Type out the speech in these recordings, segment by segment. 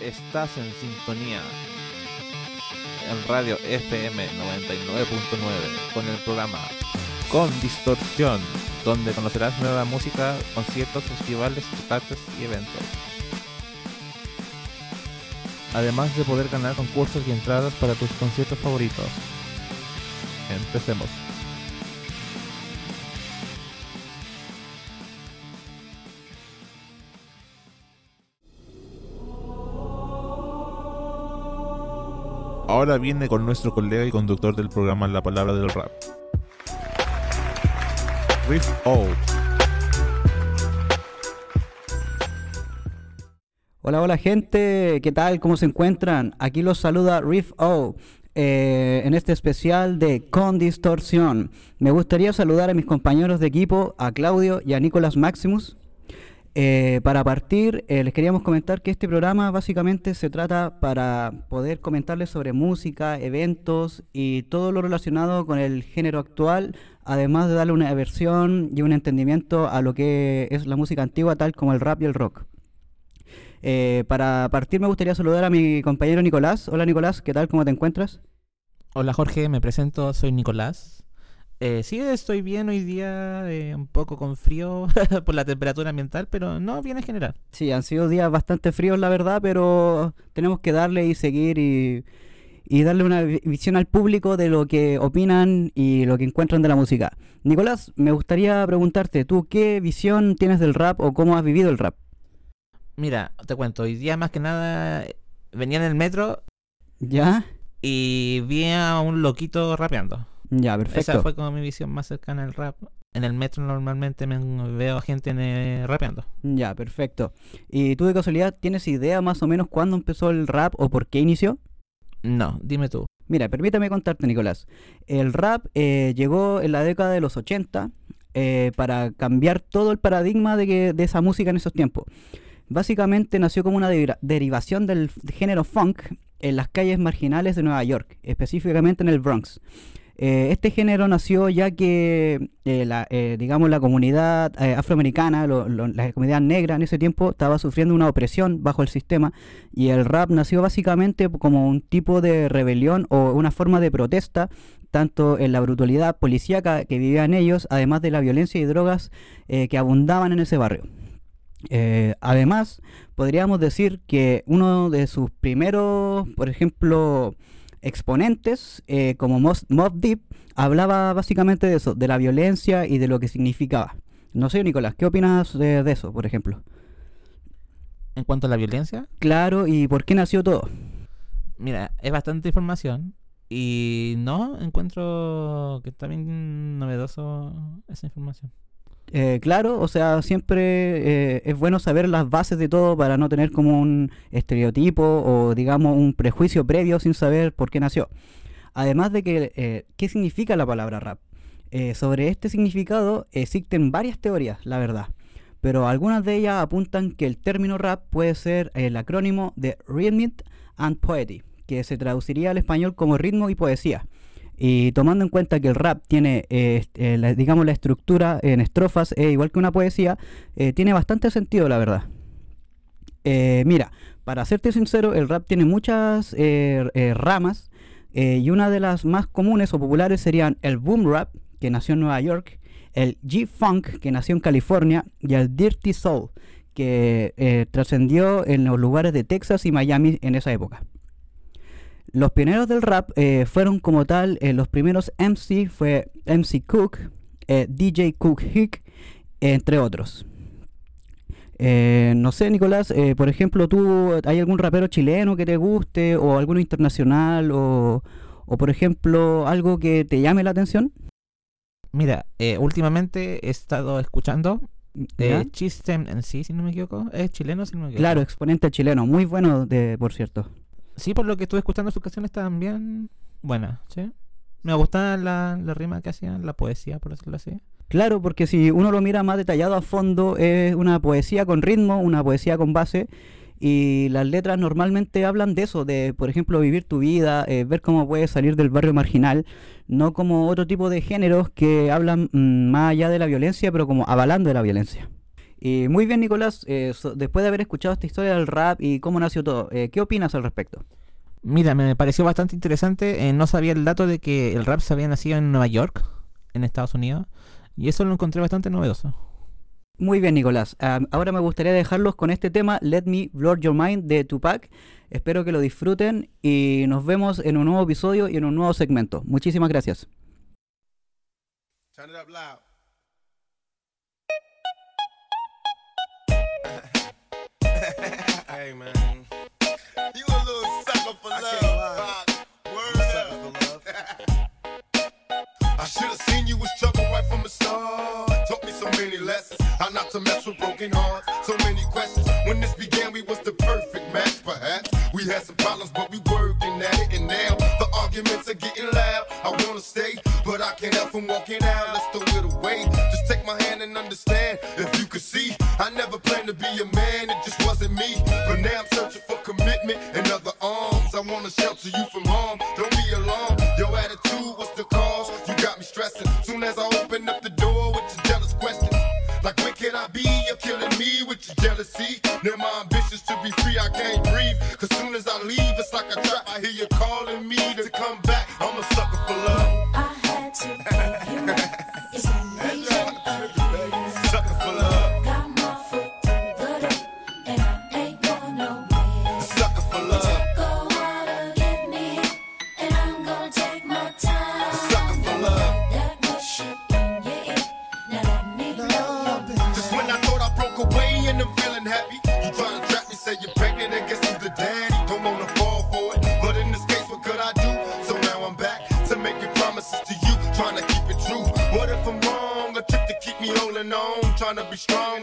Estás en sintonía en radio FM 99.9 con el programa Con Distorsión, donde conocerás nueva música, conciertos, festivales, partes y eventos. Además de poder ganar concursos y entradas para tus conciertos favoritos. Empecemos. Ahora viene con nuestro colega y conductor del programa La Palabra del Rap. Riff O. Hola, hola gente, ¿qué tal? ¿Cómo se encuentran? Aquí los saluda Riff O. eh, en este especial de Con Distorsión. Me gustaría saludar a mis compañeros de equipo, a Claudio y a Nicolás Maximus. Eh, para partir, eh, les queríamos comentar que este programa básicamente se trata para poder comentarles sobre música, eventos y todo lo relacionado con el género actual, además de darle una versión y un entendimiento a lo que es la música antigua, tal como el rap y el rock. Eh, para partir me gustaría saludar a mi compañero Nicolás. Hola Nicolás, ¿qué tal? ¿Cómo te encuentras? Hola Jorge, me presento, soy Nicolás. Eh, sí, estoy bien hoy día, eh, un poco con frío por la temperatura ambiental, pero no bien en general. Sí, han sido días bastante fríos la verdad, pero tenemos que darle y seguir y, y darle una vi- visión al público de lo que opinan y lo que encuentran de la música. Nicolás, me gustaría preguntarte, ¿tú qué visión tienes del rap o cómo has vivido el rap? Mira, te cuento, hoy día más que nada eh, venía en el metro ¿Ya? y vi a un loquito rapeando. Ya, Esa perfecto. fue como mi visión más cercana al rap. En el metro normalmente me veo a gente eh, rapeando. Ya, perfecto. ¿Y tú de casualidad tienes idea más o menos cuándo empezó el rap o por qué inició? No, dime tú. Mira, permítame contarte, Nicolás. El rap eh, llegó en la década de los 80 eh, para cambiar todo el paradigma de, que- de esa música en esos tiempos. Básicamente nació como una deriva- derivación del género funk en las calles marginales de Nueva York, específicamente en el Bronx. Eh, este género nació ya que, eh, la, eh, digamos, la comunidad eh, afroamericana, la comunidad negra en ese tiempo estaba sufriendo una opresión bajo el sistema y el rap nació básicamente como un tipo de rebelión o una forma de protesta, tanto en la brutalidad policíaca que vivían ellos, además de la violencia y drogas que abundaban en ese barrio. Además, podríamos decir que uno de sus primeros, por ejemplo, exponentes, eh, como Mobb Deep, hablaba básicamente de eso, de la violencia y de lo que significaba. No sé, Nicolás, ¿qué opinas de, de eso, por ejemplo? En cuanto a la violencia, Claro, ¿y por qué nació todo? mira, es bastante información y no encuentro que está bien novedoso esa información. Eh, claro, o sea, siempre eh, es bueno saber las bases de todo para no tener como un estereotipo o digamos un prejuicio previo sin saber por qué nació. Además de que, eh, ¿qué significa la palabra rap? Eh, sobre este significado existen varias teorías, la verdad, pero algunas de ellas apuntan que el término rap puede ser el acrónimo de Rhythm and Poetry, que se traduciría al español como ritmo y poesía. Y tomando en cuenta que el rap tiene, eh, eh, la- digamos, la estructura en estrofas, eh, igual que una poesía, eh, tiene bastante sentido, la verdad. Mira, para serte sincero, el rap tiene muchas ramas y una de las más comunes o populares serían el boom rap, que nació en Nueva York, el G-Funk, que nació en California, y el Dirty Soul, que trascendió en los lugares de Texas y Miami en esa época. Los pioneros del rap eh, fueron como tal, eh, los primeros MC fue MC Cook, eh, DJ Cook Hick, entre otros. Eh, no sé, Nicolás, por ejemplo, ¿tú hay algún rapero chileno que te guste o alguno internacional o, o por ejemplo, algo que te llame la atención? Mira, eh, últimamente he estado escuchando eh, Chistem en sí, si no me equivoco. Es chileno, si no me equivoco. Claro, exponente chileno, muy bueno, de, por cierto. Sí, por lo que estuve escuchando sus canciones estaban bien buenas, ¿sí? Me gustaba la, la rima que hacían, la poesía, por decirlo así. Claro, porque si uno lo mira más detallado a fondo, es una poesía con ritmo, una poesía con base, y las letras normalmente hablan de eso, de, por ejemplo, vivir tu vida, eh, ver cómo puedes salir del barrio marginal, no como otro tipo de géneros que hablan mm, más allá de la violencia, pero como avalando de la violencia. Y muy bien, Nicolás, eh, después de haber escuchado esta historia del rap y cómo nació todo, eh, ¿qué opinas al respecto? Mira, me pareció bastante interesante. Eh, no sabía el dato de que el rap se había nacido en Nueva York, en Estados Unidos, y eso lo encontré bastante novedoso. Muy bien, Nicolás. Ah, ahora me gustaría dejarlos con este tema, Let Me Blur Your Mind, de Tupac. Espero que lo disfruten y nos vemos en un nuevo episodio y en un nuevo segmento. Muchísimas gracias. okay, man. You a little sucker for I love. Word sucker for love. I should have seen you was trouble right from the start. Taught me so many lessons. How not to mess with broken hearts. So many questions. When this began, we was the perfect match, perhaps. We had some problems, but we working at it. And now the arguments are getting loud. I wanna stay, but I can't help from walking out. Let's throw it away. Just take my hand and understand. If you could see, I never planned to be a man. It just wasn't me. Now I'm searching for commitment and other arms. I wanna shelter you from harm. strong.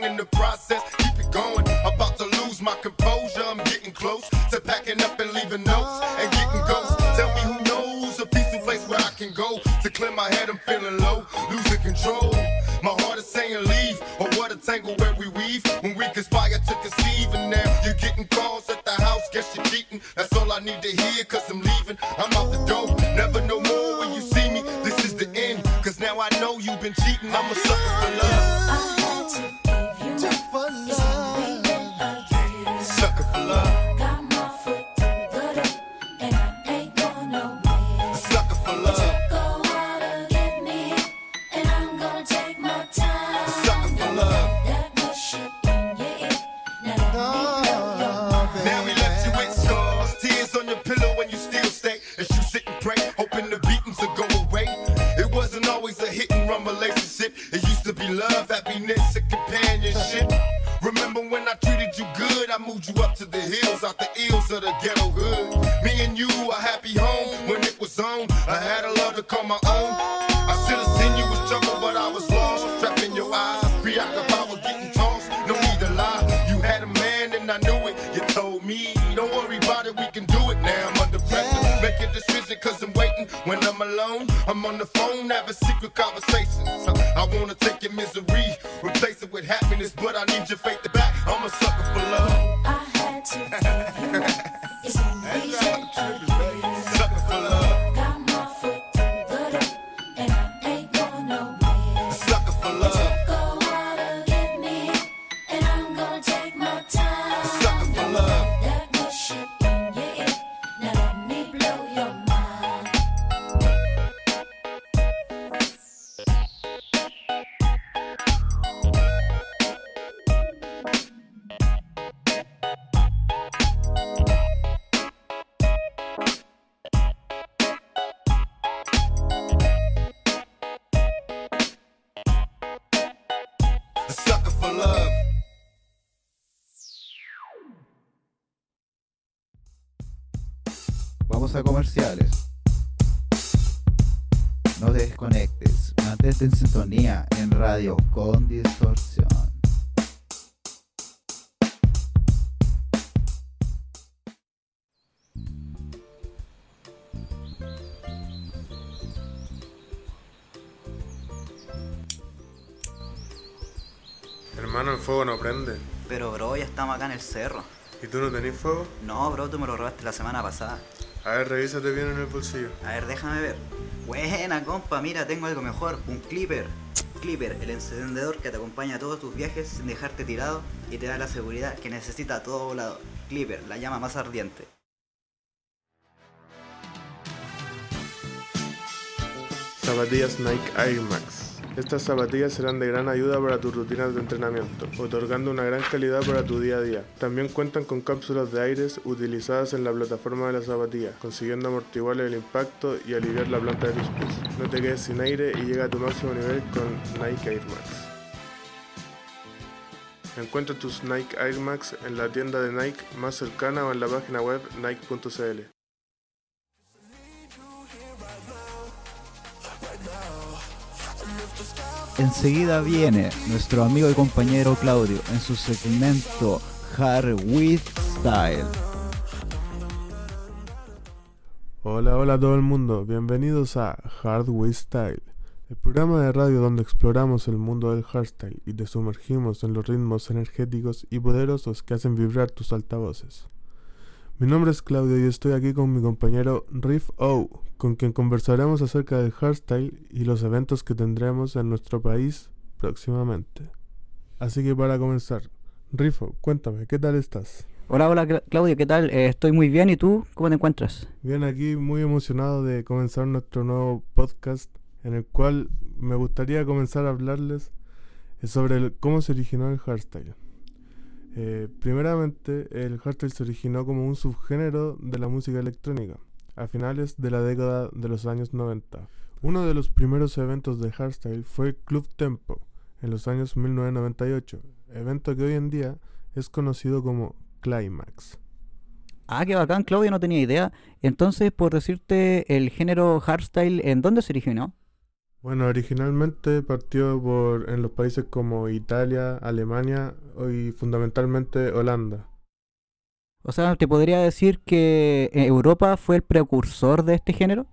No desconectes, mantente en sintonía en Radio con Distorsión. Hermano, el fuego no prende. Pero bro, ya estamos acá en el cerro. ¿Y tú no tenés fuego? No, bro, tú me lo robaste la semana pasada. A ver, revísate bien en el bolsillo. A ver, déjame ver. Buena, compa, mira, tengo algo mejor. Un clipper. Clipper, el encendedor que te acompaña a todos tus viajes sin dejarte tirado y te da la seguridad que necesita todo volador. Clipper, la llama más ardiente. Zapatillas Nike Air Max estas zapatillas serán de gran ayuda para tus rutinas de entrenamiento, otorgando una gran calidad para tu día a día. También cuentan con cápsulas de aires utilizadas en la plataforma de la zapatilla, consiguiendo amortiguar el impacto y aliviar la planta de tus pies. No te quedes sin aire y llega a tu máximo nivel con Nike Air Max. Encuentra tus Nike Air Max en la tienda de Nike más cercana o en la página web nike.cl. Enseguida viene nuestro amigo y compañero Claudio en su segmento Hard With Style. Hola, hola a todo el mundo, bienvenidos a Hard With Style, el programa de radio donde exploramos el mundo del hardstyle y te sumergimos en los ritmos energéticos y poderosos que hacen vibrar tus altavoces. Mi nombre es Claudio y estoy aquí con mi compañero Riff O, con quien conversaremos acerca del hardstyle y los eventos que tendremos en nuestro país próximamente. Así que para comenzar, Riffo, cuéntame, ¿qué tal estás? Hola, hola Cla- Claudio, ¿qué tal? Eh, estoy muy bien, ¿y tú? ¿Cómo te encuentras? Bien, aquí muy emocionado de comenzar nuestro nuevo podcast en el cual me gustaría comenzar a hablarles eh, sobre el- cómo se originó el hardstyle. Eh, primeramente, el hardstyle se originó como un subgénero de la música electrónica a finales de la década de los años 90. Uno de los primeros eventos de hardstyle fue Club Tempo en los años 1998, evento que hoy en día es conocido como Climax. Ah, qué bacán, Claudio, no tenía idea. Entonces, por decirte, el género hardstyle, ¿en dónde se originó? Bueno, originalmente partió por en los países como Italia, Alemania y fundamentalmente Holanda. O sea, ¿te podría decir que eh, Europa fue el precursor de este género?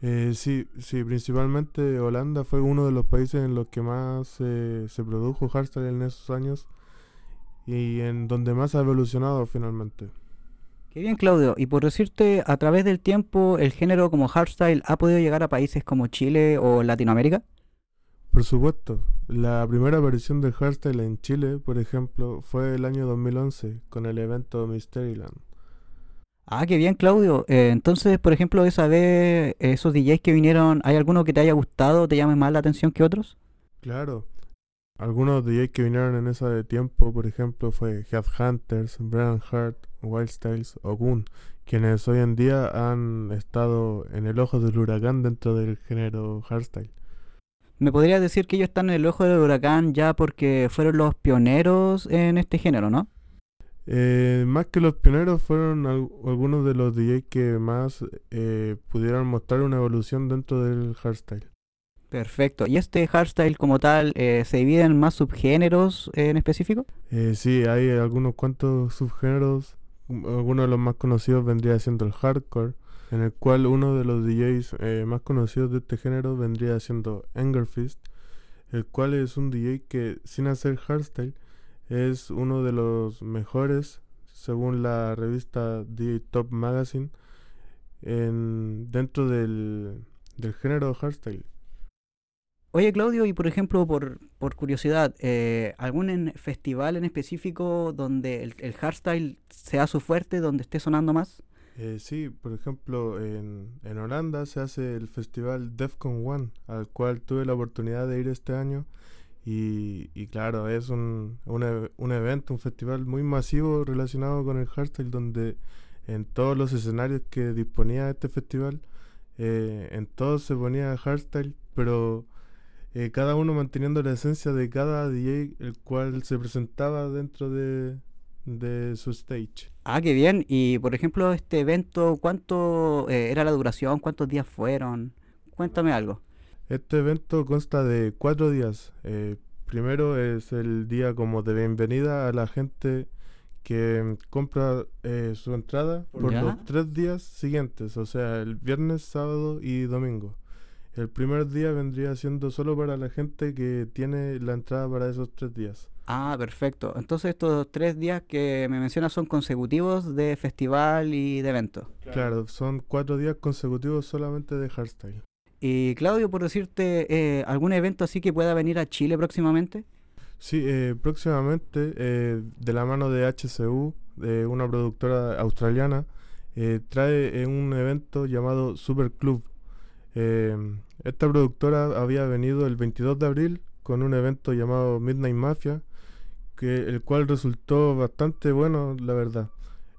Eh, sí, sí, principalmente Holanda fue uno de los países en los que más eh, se produjo hardstyle en esos años y en donde más ha evolucionado finalmente. Qué bien, Claudio. Y por decirte, a través del tiempo, el género como hardstyle ha podido llegar a países como Chile o Latinoamérica. Por supuesto, la primera aparición del hardstyle en Chile, por ejemplo, fue el año 2011 con el evento Mysteryland. Ah, qué bien, Claudio. Eh, entonces, por ejemplo, esa vez, esos DJs que vinieron, ¿hay alguno que te haya gustado, te llame más la atención que otros? Claro. Algunos DJs que vinieron en ese tiempo, por ejemplo, fue Headhunters, Brian Hart, Wild Styles o Goon, quienes hoy en día han estado en el ojo del huracán dentro del género hardstyle. Me podrías decir que ellos están en el ojo del huracán ya porque fueron los pioneros en este género, ¿no? Eh, más que los pioneros fueron al- algunos de los DJs que más eh, pudieron mostrar una evolución dentro del hardstyle. Perfecto. ¿Y este hardstyle como tal eh, se divide en más subgéneros en específico? Eh, sí, hay algunos cuantos subgéneros. Algunos de los más conocidos vendría siendo el hardcore, en el cual uno de los DJs eh, más conocidos de este género vendría siendo Angerfist, el cual es un DJ que sin hacer hardstyle es uno de los mejores, según la revista DJ Top Magazine, en, dentro del, del género hardstyle. Oye, Claudio, y por ejemplo, por, por curiosidad, eh, ¿algún festival en específico donde el, el hardstyle sea su fuerte, donde esté sonando más? Eh, sí, por ejemplo, en, en Holanda se hace el festival Defcon One, al cual tuve la oportunidad de ir este año. Y, y claro, es un, un, e- un evento, un festival muy masivo relacionado con el hardstyle, donde en todos los escenarios que disponía este festival, eh, en todos se ponía hardstyle, pero eh, cada uno manteniendo la esencia de cada DJ, el cual se presentaba dentro de, de su stage. Ah, qué bien. Y por ejemplo, este evento, ¿cuánto eh, era la duración? ¿Cuántos días fueron? Cuéntame algo. Este evento consta de cuatro días. Eh, primero es el día como de bienvenida a la gente que compra eh, su entrada por Ya. los tres días siguientes, o sea, el viernes, sábado y domingo. El primer día vendría siendo solo para la gente que tiene la entrada para esos tres días. Ah, perfecto. Entonces estos tres días que me mencionas son consecutivos de festival y de evento. Claro, son cuatro días consecutivos solamente de hardstyle. Y Claudio, por decirte, eh, ¿algún evento así que pueda venir a Chile próximamente? Sí, eh, próximamente, eh, de la mano de HCU, de una productora australiana, eh, trae eh, un evento llamado Super Club. Esta productora había venido el 22 de abril con un evento llamado Midnight Mafia, que, el cual resultó bastante bueno, la verdad.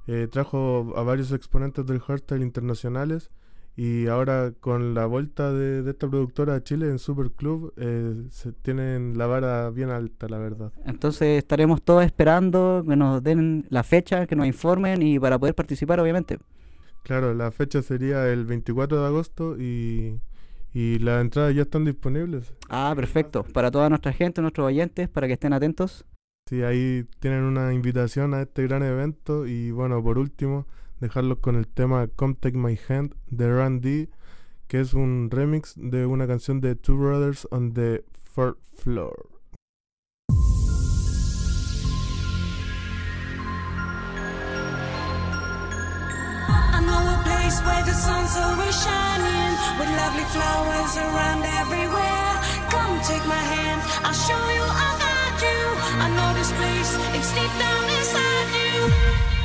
Eh, trajo a varios exponentes del hardstyle internacionales y ahora con la vuelta de, de esta productora a Chile en Super Club eh, se tienen la vara bien alta, la verdad. Entonces estaremos todos esperando que nos den la fecha, que nos informen y para poder participar, obviamente. Claro, la fecha sería el 24 de agosto y, y las entradas ya están disponibles. Ah, perfecto. Para toda nuestra gente, nuestros oyentes, para que estén atentos. Sí, ahí tienen una invitación a este gran evento y bueno, por último, dejarlos con el tema Come Take My Hand de Randy, que es un remix de una canción de Two Brothers on the Fourth Floor. Shining with lovely flowers around everywhere. Come take my hand, I'll show you, you. I know this place, it's deep down inside you.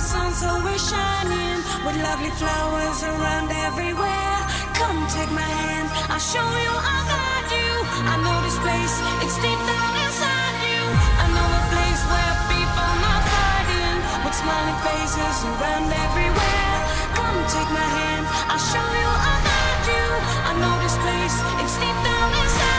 Sun's always shining with lovely flowers around everywhere. Come take my hand, I'll show you, I'll guide you. I know this place, it's deep down inside you. I know a place where people are fighting with smiling faces around everywhere. Come take my hand, I'll show you, I'll guide you. I know this place, it's deep down inside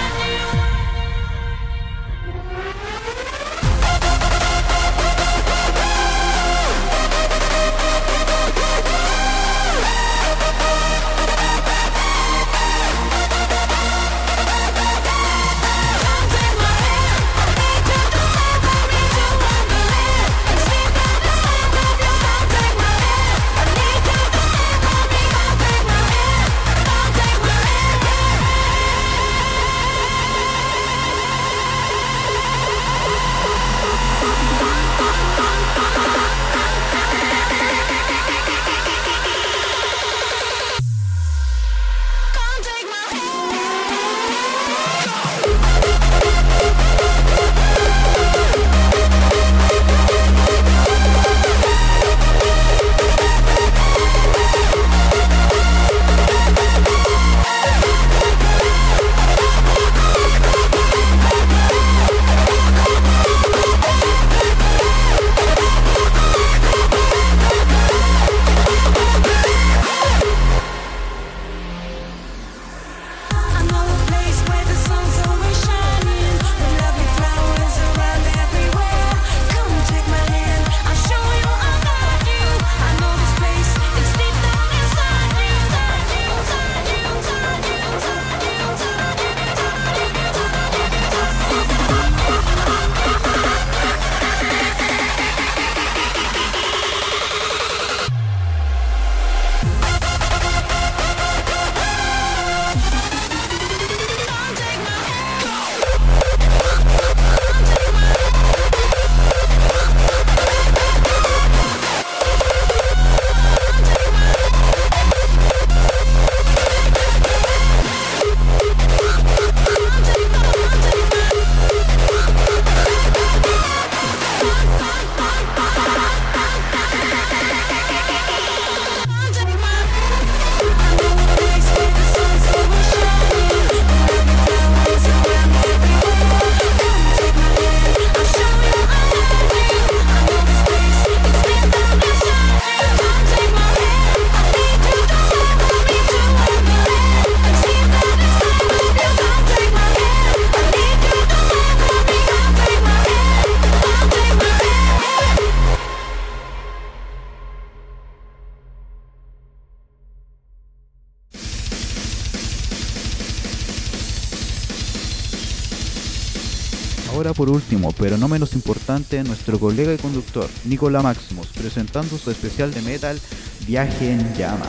Por último, pero no menos importante, nuestro colega y conductor, Nicola Maximus, presentando su especial de metal Viaje en Llamas.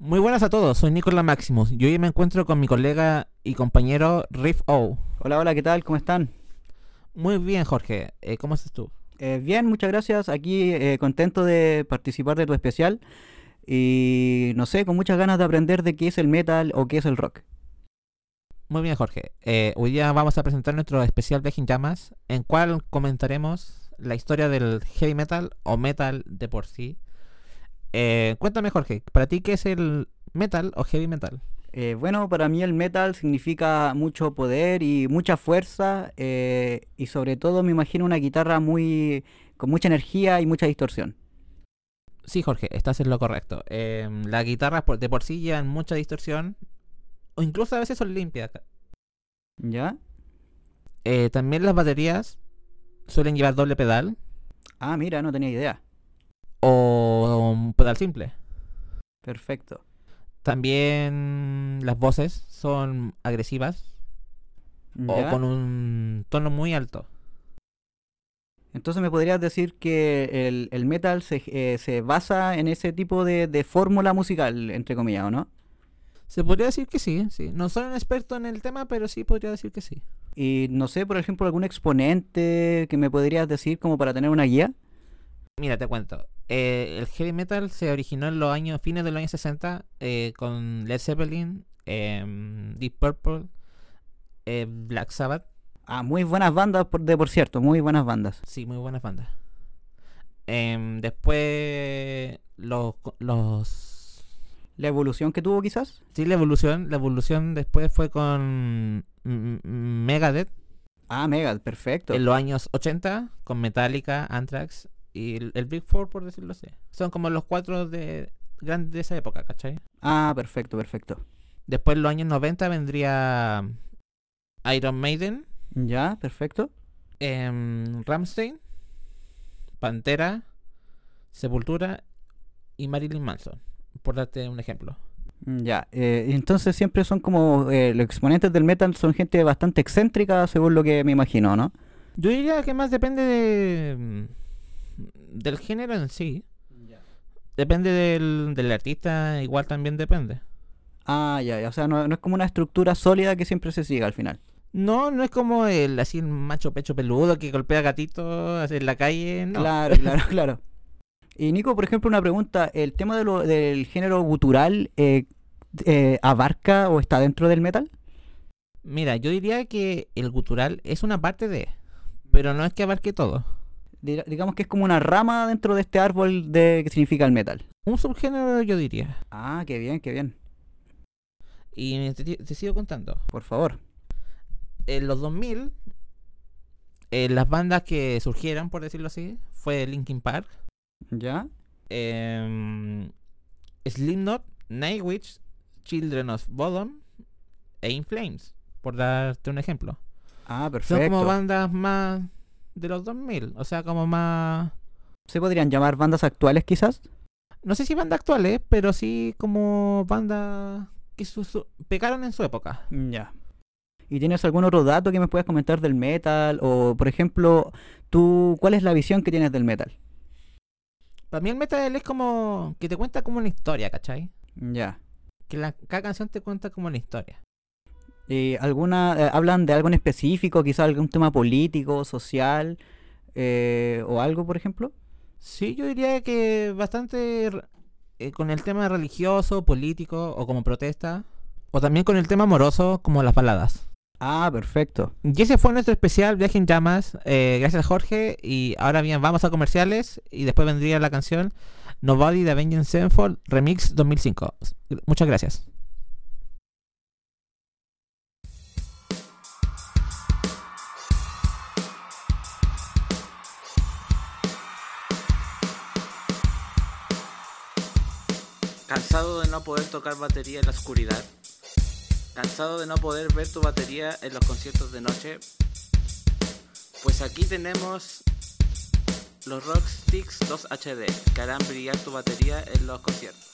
Muy buenas a todos, soy Nicola Maximus y hoy me encuentro con mi colega y compañero Riff O. Hola, hola, ¿qué tal? ¿Cómo están? Muy bien, Jorge. Eh, ¿Cómo estás tú? Eh, bien, muchas gracias. Aquí eh, contento de participar de tu especial y no sé, con muchas ganas de aprender de qué es el metal o qué es el rock. Muy bien, Jorge. Eh, hoy día vamos a presentar nuestro especial Viaje en Llamas, en cual comentaremos la historia del heavy metal o metal de por sí. Eh, cuéntame, Jorge, ¿para ti qué es el metal o heavy metal? Eh, bueno, para mí el metal significa mucho poder y mucha fuerza eh, y sobre todo me imagino una guitarra muy con mucha energía y mucha distorsión. Sí, Jorge, estás en lo correcto. Eh, las guitarras de por sí llevan mucha distorsión, o incluso a veces son limpias. ¿Ya? Eh, también las baterías suelen llevar doble pedal Ah, mira, no tenía idea. o un pedal simple. Perfecto. También las voces son agresivas o con un tono muy alto. Entonces me podrías decir que el, el metal se, eh, se basa en ese tipo de, de fórmula musical, entre comillas, ¿o no? Se podría decir que sí, sí. No soy un experto en el tema, pero sí podría decir que sí. Y no sé, por ejemplo, algún exponente que me podrías decir como para tener una guía. Mira, te cuento. Eh, el heavy metal se originó en los años fines de los años 60 eh, con Led Zeppelin, em, Deep Purple, eh, Black Sabbath. Ah, muy buenas bandas, por, de por cierto, muy buenas bandas. Sí, muy buenas bandas. Em, después los, los La evolución que tuvo quizás. sí la evolución, la evolución después fue con Megadeth Ah, mega, perfecto. en los años 80 con Metallica, Anthrax y el, el Big Four por decirlo así. Son como los cuatro de grandes de esa época, ¿cachai? Ah, perfecto, perfecto. Después en los años 90 vendría Iron Maiden, Ya, perfecto. em, Rammstein, Pantera, Sepultura y Marilyn Manson, por darte un ejemplo. Mm, Ya, eh, entonces siempre son como eh, los exponentes del metal son gente bastante excéntrica, según lo que me imagino, ¿no? Yo diría que más depende de, mm, del género en sí. Depende del, del artista, igual también depende. Ah, ya, ya, o sea, no, no es como una estructura sólida que siempre se siga al final. No, no es como el así el macho pecho peludo que golpea gatitos en la calle, no. Claro, claro, claro. Y Nico, por ejemplo, una pregunta, ¿el tema de lo- del género gutural eh, eh, abarca o está dentro del metal? Mira, yo diría que el gutural es una parte de, pero no es que abarque todo. Dir- digamos que es como una rama dentro de este árbol de que significa el metal. Un subgénero yo diría. Ah, qué bien, qué bien. Y te, te sigo contando. Por favor. En los 2000, eh, las bandas que surgieron, por decirlo así, fue Linkin Park, ¿Ya? em, Slipknot, Nightwish, Children of Bodom e In Flames, por darte un ejemplo. Ah, Son perfecto. como bandas más de los 2000, o sea, como más... ¿Se podrían llamar bandas actuales quizás? No sé si bandas actuales, pero sí como bandas que su- su- pegaron en su época. Ya. ¿Y tienes algún otro dato que me puedas comentar del metal? O, por ejemplo, tú, ¿cuál es la visión que tienes del metal? Para mí el metal es como que te cuenta como una historia, ¿cachai? Ya. Que la, cada canción te cuenta como una historia. ¿Y alguna, eh, hablan de algo en específico, quizás algún tema político, social, eh, o algo, por ejemplo? Sí, yo diría que bastante eh, con el tema religioso, político o como protesta. O también con el tema amoroso, como las baladas. Ah, perfecto. Y ese fue nuestro especial Viaje en Llamas. Eh, gracias Jorge. Y ahora bien, vamos a comerciales. Y después vendría la canción Nobody de Avenged Sevenfold Remix 2005. Muchas gracias. ¿Cansado de no poder tocar batería en la oscuridad? ¿Cansado de no poder ver tu batería en los conciertos de noche? Pues aquí tenemos los Rocksticks 2 HD que harán brillar tu batería en los conciertos.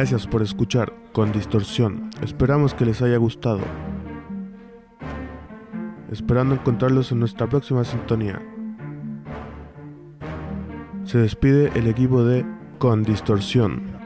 Gracias por escuchar con distorsión. Esperamos que les haya gustado. Esperando encontrarlos en nuestra próxima sintonía. Se despide el equipo de Con Distorsión.